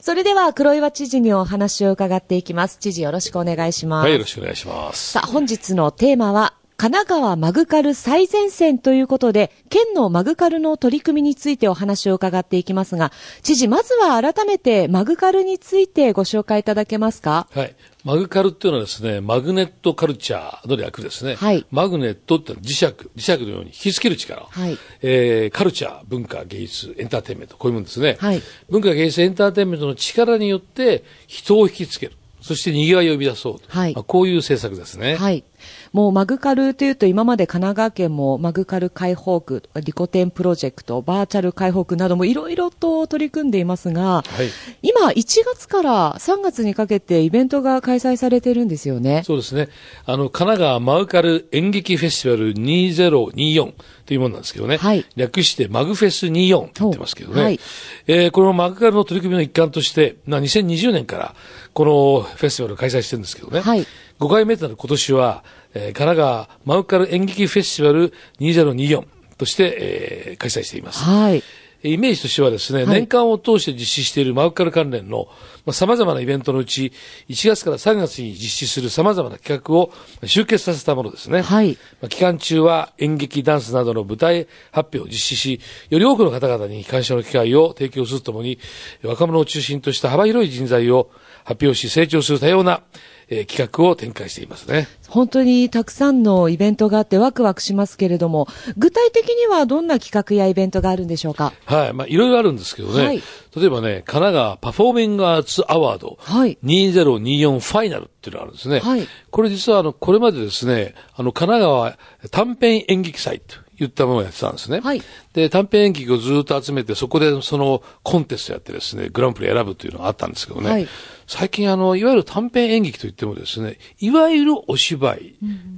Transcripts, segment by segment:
それでは黒岩知事にお話を伺っていきます。知事よろしくお願いします。はい、よろしくお願いします。さあ、本日のテーマは、神奈川マグカル最前線ということで、県のマグカルの取り組みについてお話を伺っていきますが、知事、まずは改めてマグカルについてご紹介いただけますか？はい。マグカルっていうのはですね、マグネットカルチャーの略ですね。はいマグネットってのは磁石、磁石のように引きつける力。はいえーカルチャー、文化、芸術、エンターテインメント、こういうものですね。はい文化、芸術、エンターテインメントの力によって人を引きつける。そして賑わいを生み出そうと。はいまあこういう政策ですね。はい。もうマグカルというと今まで神奈川県もマグカル解放区、リコテンプロジェクト、バーチャル解放区などもいろいろと取り組んでいますが、はい今1月から3月にかけてイベントが開催されてるんですよね。そうですね。あの、神奈川マグカル演劇フェスティバル2024というものなんですけどね。はい略してマグフェス24って言ってますけどね。はいえーこのマグカルの取り組みの一環として、まあ、2020年からこのフェスティバルを開催してるんですけどね。はい5回目となる今年は、えー神奈川マグカル演劇フェスティバル2024として、えー開催しています。はい。イメージとしてはですね、はい年間を通して実施しているマグカル関連の、まあ、様々なイベントのうち、1月から3月に実施する様々な企画を集結させたものですね。はいまあ、期間中は演劇、ダンスなどの舞台発表を実施し、より多くの方々に鑑賞の機会を提供するとともに、若者を中心とした幅広い人材を発表し、成長する多様な、えー企画を展開していますね。本当にたくさんのイベントがあってワクワクしますけれども、具体的にはどんな企画やイベントがあるんでしょうか？はい。まあ、いろいろあるんですけどね。はい例えばね、神奈川パフォーミングアーツアワードはい2024ファイナルっていうのがあるんですね。はいこれ実はあの、これまでですね、あの、神奈川短編演劇祭といったものをやってたんですね。はいで、短編演劇をずっと集めて、そこでそのコンテストやってですね、グランプリ選ぶというのがあったんですけどね。はい最近あの、いわゆる短編演劇といってもですね、いわゆるお芝居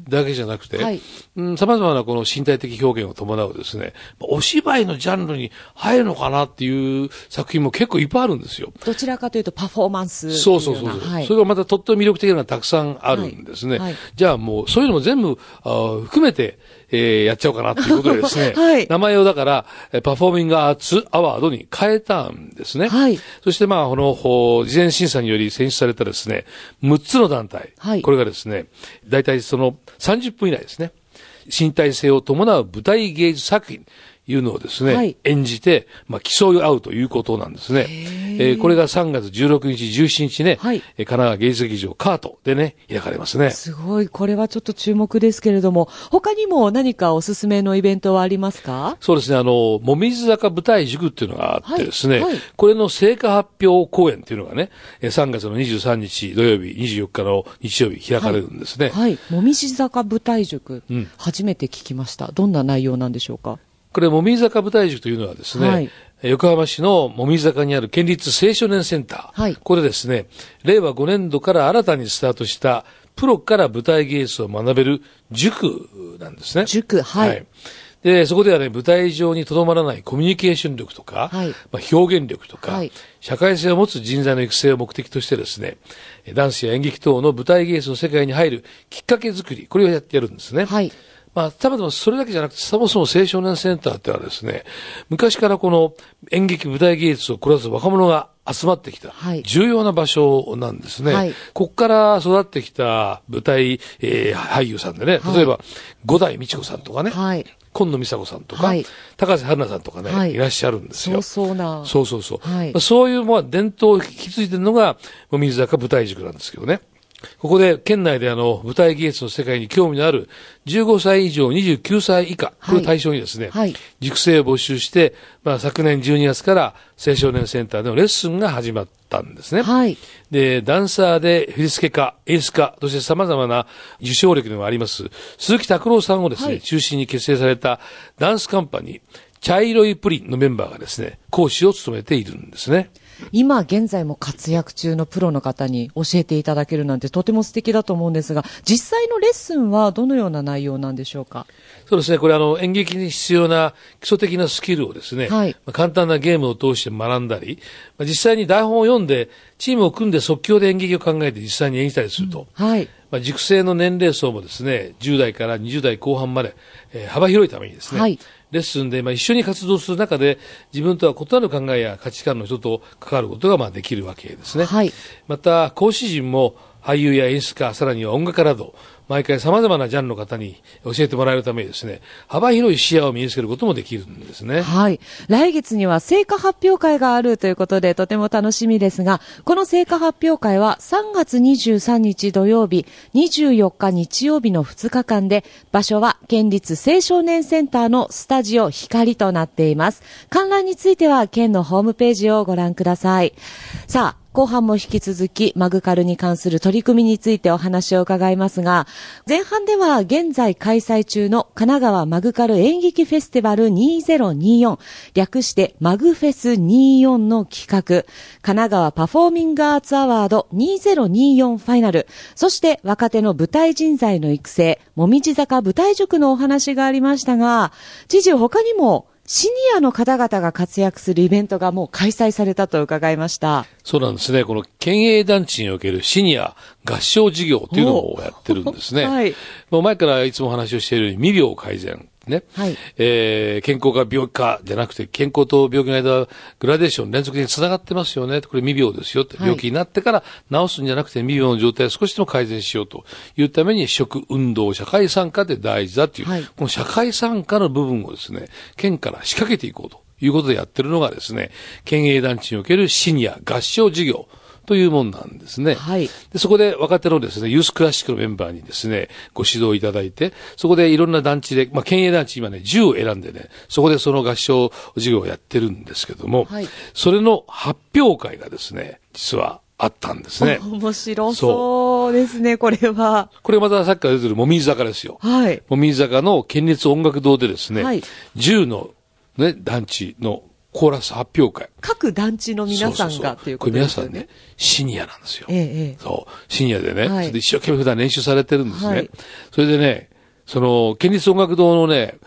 だけじゃなくて、はい。うん、様々なこの身体的表現を伴うですね、お芝居のジャンルに入るのかなっていう作品も結構いっぱいあるんですよ。どちらかというとパフォーマンスそうそうそうそう、はい。それがまたとっても魅力的なのがたくさんあるんですね。はい。はいじゃあもう、そういうのも全部、あー含めて、えーやっちゃおうかなっていうことでですね、はい。名前をだから、えーパフォーミングアーツアワードに変えたんですね。はい。そしてまあ、この、事前審査により選出されたですね、6つの団体、はい。これがですね、大体その30分以内ですね、身体性を伴う舞台芸術作品、いうのをですね、はい。演じて、まあ、競い合うということなんですね。えーこれが3月16日、17日ね、はい。えー神奈川芸術劇場カートでね、開かれますね。すごい、これはちょっと注目ですけれども、他にも何かおすすめのイベントはありますか？そうですね、あの、もみじ坂舞台塾っていうのがあってですね、はい。はい。これの成果発表公演っていうのがね、えー3月の23日土曜日、24日の日曜日開かれるんですね。はい。もみじ坂舞台塾、うん。初めて聞きました。どんな内容なんでしょうか？これ、もみじ坂舞台塾というのはですね、はい横浜市のもみじ坂にある県立青少年センター。はいこれですね、令和5年度から新たにスタートした、プロから舞台芸術を学べる塾なんですね。塾はいで、そこではね、舞台上にとどまらないコミュニケーション力とか、はいまあ、表現力とか、はい社会性を持つ人材の育成を目的としてですね、ダンスや演劇等の舞台芸術の世界に入るきっかけ作り、これをやってやるんですね。はい。まあ、たまたまそれだけじゃなくて、そもそも青少年センターってのはですね、昔からこの演劇舞台芸術を凝らす若者が集まってきたはい、重要な場所なんですね。はいここから育ってきた舞台、えー俳優さんでね、はい例えば、五代美智子さんとかね、はい。今野美佐子さんとか、はい高瀬春奈さんとかね、はいい、らっしゃるんですよ。そうそうな。そうそうそう。はいまあそういうまあ伝統を引き継いでるのが、もみじ坂舞台塾なんですけどね。ここで県内であの舞台芸術の世界に興味のある15歳以上29歳以下、これを対象にですね、はい塾生を募集して、まあ、昨年12月から青少年センターでのレッスンが始まったんですね。はい。で、ダンサーで振付家、演出家、そして様々な受賞歴のあります、鈴木拓郎さんをですね、はい中心に結成されたダンスカンパニー、茶色いプリンのメンバーがですね、講師を務めているんですね。今現在も活躍中のプロの方に教えていただけるなんてとても素敵だと思うんですが、実際のレッスンはどのような内容なんでしょうか？そうですね、これあの、演劇に必要な基礎的なスキルをですね、はいまあ簡単なゲームを通して学んだり、まあ実際に台本を読んで、チームを組んで即興で演劇を考えて実際に演じたりすると。はい。まあ、熟成の年齢層もですね、10代から20代後半まで、えー幅広いためにですね、はいレッスンで、まあ、一緒に活動する中で、自分とは異なる考えや価値観の人と関わることが、まあ、できるわけですね。はいまた、講師陣も、俳優や演出家、さらには音楽家など、毎回様々なジャンルの方に教えてもらえるためにですね、幅広い視野を身につけることもできるんですね。はい。来月には成果発表会があるということでとても楽しみですが、この成果発表会は3月23日土曜日、24日日曜日の2日間で、場所は県立青少年センターのスタジオ光となっています。観覧については県のホームページをご覧ください。さあ、後半も引き続きマグカルに関する取り組みについてお話を伺いますが、前半では現在開催中の神奈川マグカル演劇フェスティバル2024、略してマグフェス24の企画、神奈川パフォーミングアーツアワード2024ファイナル、そして若手の舞台人材の育成、もみじ坂舞台塾のお話がありましたが、知事他にもシニアの方々が活躍するイベントがもう開催されたと伺いました。そうなんですね。この県営団地におけるシニア合唱事業っていうのをやってるんですね。おはいもう前からいつもお話をしているように未病改善。ね。はいえー健康か病気かじゃなくて、健康と病気の間はグラデーション連続的に繋がってますよね。これ未病ですよって。はい病気になってから治すんじゃなくて未病の状態を少しでも改善しようというために食、運動、社会参加で大事だっていう、はいこの社会参加の部分をですね、県から仕掛けていこうということでやってるのがですね、県営団地におけるシニア合唱事業というもんなんですね。はいで、そこで若手のですね、ユースクラシックのメンバーにですね、ご指導いただいて、そこでいろんな団地で、まあ、県営団地今ね、10を選んでね、そこでその合唱授業をやってるんですけども、はいそれの発表会がですね、実はあったんですね。面白そうですね、これは。これまたさっきから出てるもみじ坂ですよ。はい。もみじ坂の県立音楽堂でですね、はい10のね、団地のコーラス発表会。各団地の皆さんがということこれ皆ですよね。さんね、シニアなんですよ。ええええそう、シニアでね、はいそれで一生懸命普段練習されてるんですね。はいそれでね、その、県立音楽堂のね、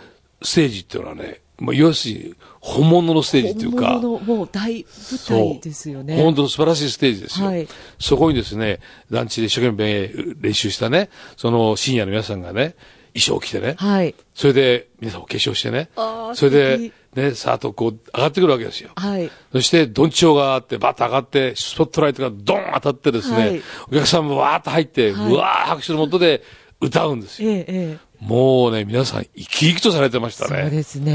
ステージっていうのはね、まあ、要するに、本物のステージっていうか、本物のもう大舞台ですよね。本当素晴らしいステージですよ。はいそこにですね、団地で一生懸命練習したね、そのシニアの皆さんがね、衣装を着てね、はい。それで皆さんお化粧してねそれで素、ね、さーっとこう上がってくるわけですよ。はい。そして、どんちょうがあって、バッと上がって、スポットライトがドン当たってですね、はいお客さんもわーっと入って、はいうわー拍手のもとで歌うんですよ。ええ、ええ。もうね、皆さん生き生きとされてましたね。そうですえね。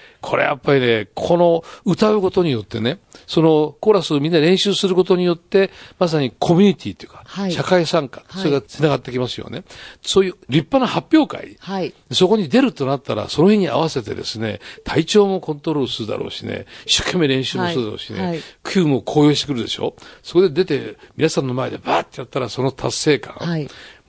えこれやっぱりね、この歌うことによってね、そのコーラスをみんな練習することによって、まさにコミュニティというか、はい社会参加、はいそれが繋がってきますよね。そういう立派な発表会、はい。そこに出るとなったら、その日に合わせてですね、体調もコントロールするだろうしね、一生懸命練習もするだろうしね、はいはい急も高揚してくるでしょそこで出て、皆さんの前でバーってやったら、その達成感。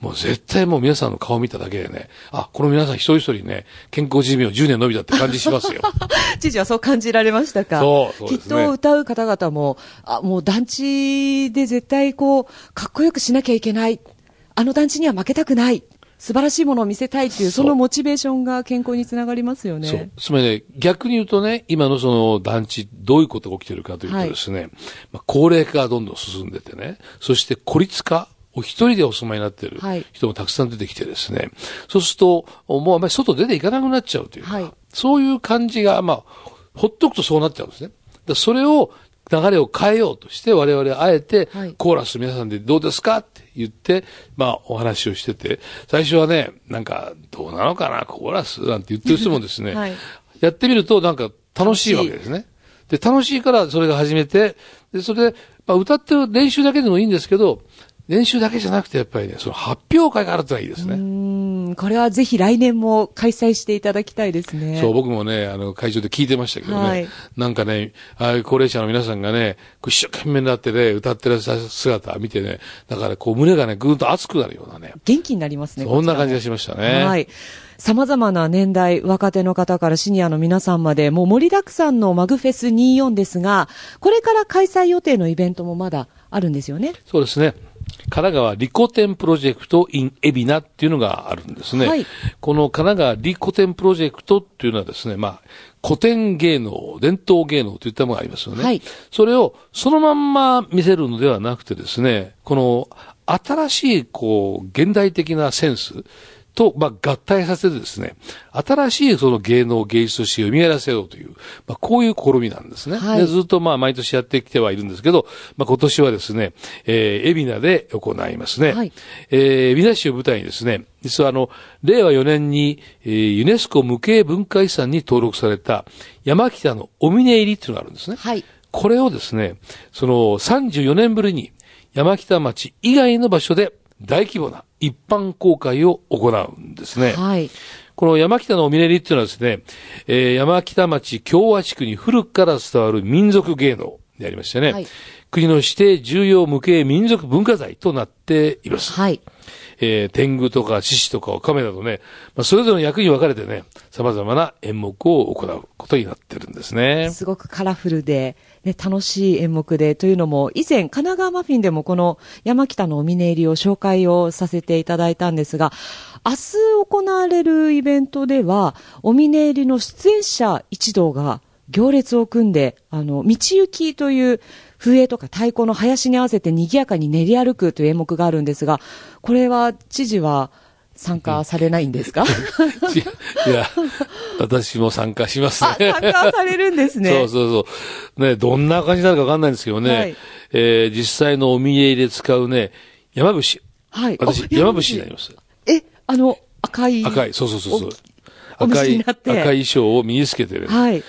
はいもう絶対もう皆さんの顔見ただけでね、あ、この皆さん一人一人ね、健康寿命10年伸びたって感じしますよ。知事はそう感じられましたか？そうそうですねきっと歌う方々も、あ、もう団地で絶対こう、かっこよくしなきゃいけない。あの団地には負けたくない。素晴らしいものを見せたいっていう、そのモチベーションが健康につながりますよね。そう。つまりね、逆に言うとね、今のその団地、どういうことが起きてるかというとですね、まあ、高齢化がどんどん進んでてね、そして孤立化、お一人でお住まいになってるはい。人もたくさん出てきてですね、そうすると、もうあんまり外出ていかなくなっちゃうというか、はい。そういう感じが、まあ、ほっとくとそうなっちゃうんですね。だそれを、流れを変えようとして、我々あえてはい、コーラス皆さんでどうですかって言って、まあお話をしてて、最初はね、なんか、どうなのかな、コーラスなんて言ってる人もですね、はい。やってみるとなんか楽しいわけですね。で、楽しいからそれが始めて、で、それで、まあ歌ってる練習だけでもいいんですけど、練習だけじゃなくてやっぱりね、その発表会があるといいですね。うーん、これはぜひ来年も開催していただきたいですね。そう、僕もね、あの、会場で聞いてましたけどね。はいなんかね、ああいう高齢者の皆さんがね、一生懸命になってね、歌ってる姿見てね、だからこう胸がね、ぐーんと熱くなるようなね、元気になりますね。そんな感じががしましたね。はい。様々な年代、若手の方からシニアの皆さんまで、もう盛りだくさんのマグフェス24ですが、これから開催予定のイベントもまだあるんですよね。そうですね。神奈川リコ展プロジェクト in 海老名っていうのがあるんですね。はいこの神奈川リコ展プロジェクトっていうのはですね、まあ、古典芸能、伝統芸能といったものがありますよね。はいそれをそのまんま見せるのではなくてですね、この新しい、こう、現代的なセンスと、まあ、合体させてですね、新しいその芸能芸術として蘇らせようという、まあ、こういう試みなんですね。はいでずっとまあ、毎年やってきてはいるんですけど、まあ、今年はですね、えー、海老名で行いますね。はいえー、海老名市を舞台にですね、実はあの、令和4年に、えー、ユネスコ無形文化遺産に登録された山北のお峰入りっていうのがあるんですね。はい。これをですね、その34年ぶりに山北町以外の場所で大規模な一般公開を行うんですね。はい。この山北のおみねりっていうのはですね、えー山北町共和地区に古くから伝わる民族芸能でありましてね、はい国の指定重要無形民族文化財となっています。はい。えー天狗とか獅子とか亀などね、まあ、それぞれの役に分かれてね、様々な演目を行うことになってるんですね。すごくカラフルで、ね、楽しい演目で、というのも、以前、神奈川マフィンでもこの山北のお峰入りを紹介をさせていただいたんですが、明日行われるイベントでは、お峰入りの出演者一同が行列を組んで、あの、道行きという笛とか太鼓の林に合わせて賑やかに練り歩くという演目があるんですが、これは知事は参加されないんですか、いや、私も参加しますあ、ね。参加されるんですね。そうそうそう。ね、どんな感じになるかわかんないんですけどね。はいえー実際のお見えで使うね、山伏。はい。私、あ山伏になります。え、あの、赤い。赤い、そうそうそうそう。赤い、赤い衣装を身につけてね、はい。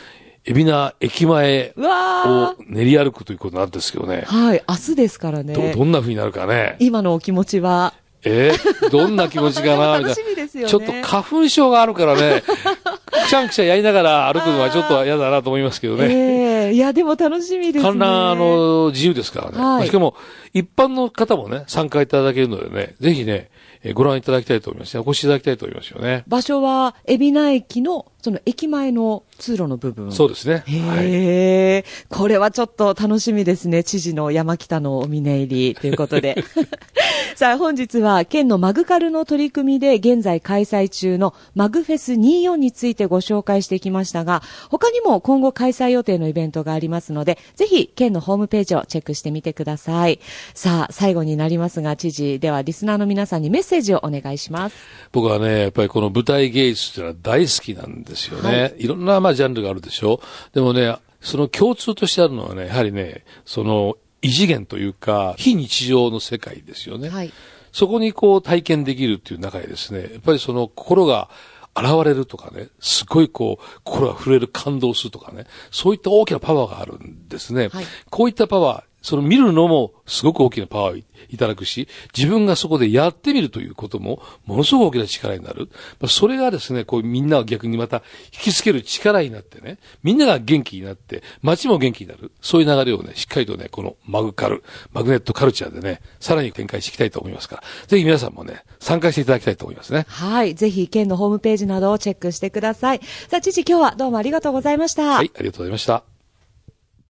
海老名駅前を練り歩くということなんですけどねー。。はい。明日ですからど、ね。どんな風になるかね。今のお気持ちは？えーどんな気持ちかな みたいな。楽しみですよねちょっと花粉症があるからね、くしゃんくしゃやりながら歩くのはちょっと嫌だなと思いますけどね。ええいや、でも楽しみですね。観覧、あの、自由ですからね。はいしかも、一般の方もね、参加いただけるのでね、ぜひね、えーご覧いただきたいと思いますね。お越しいただきたいと思いますよね。場所は、海老名駅の、その駅前の通路の部分。そうですね。はい。へえ、これはちょっと楽しみですね。知事の山北のお峰入りということで。さあ、本日は県のマグカルの取り組みで現在開催中のマグフェス24についてご紹介してきましたが、他にも今後開催予定のイベントがありますので、ぜひ県のホームページをチェックしてみてください。さあ、最後になりますが、知事、ではリスナーの皆さんにメッセージをお願いします。僕はね、やっぱりこの舞台芸術っていうのは大好きなんですよね。、はいろんな、まあ、ジャンルがあるでしょう。でもね、その共通としてあるのはね、やはりね、その異次元というか、非日常の世界ですよね。はい。そこにこう体験できるっていう中でですね、やっぱりその心が現れるとかね、すごいこう、心が触れる感動するとかね、そういった大きなパワーがあるんですね。はいこういったパワー、その見るのもすごく大きなパワーをいいただくし、自分がそこでやってみるということも、ものすごく大きな力になる。まあそれがですね、こうみんなを逆にまた引きつける力になってね、みんなが元気になって、街も元気になる。そういう流れをね、しっかりとね、このマグカル、マグネットカルチャーでね、さらに展開していきたいと思いますから、ぜひ皆さんもね、参加していただきたいと思いますね。はい。ぜひ、県のホームページなどをチェックしてください。さあ、知事、今日はどうもありがとうございました。はい、ありがとうございました。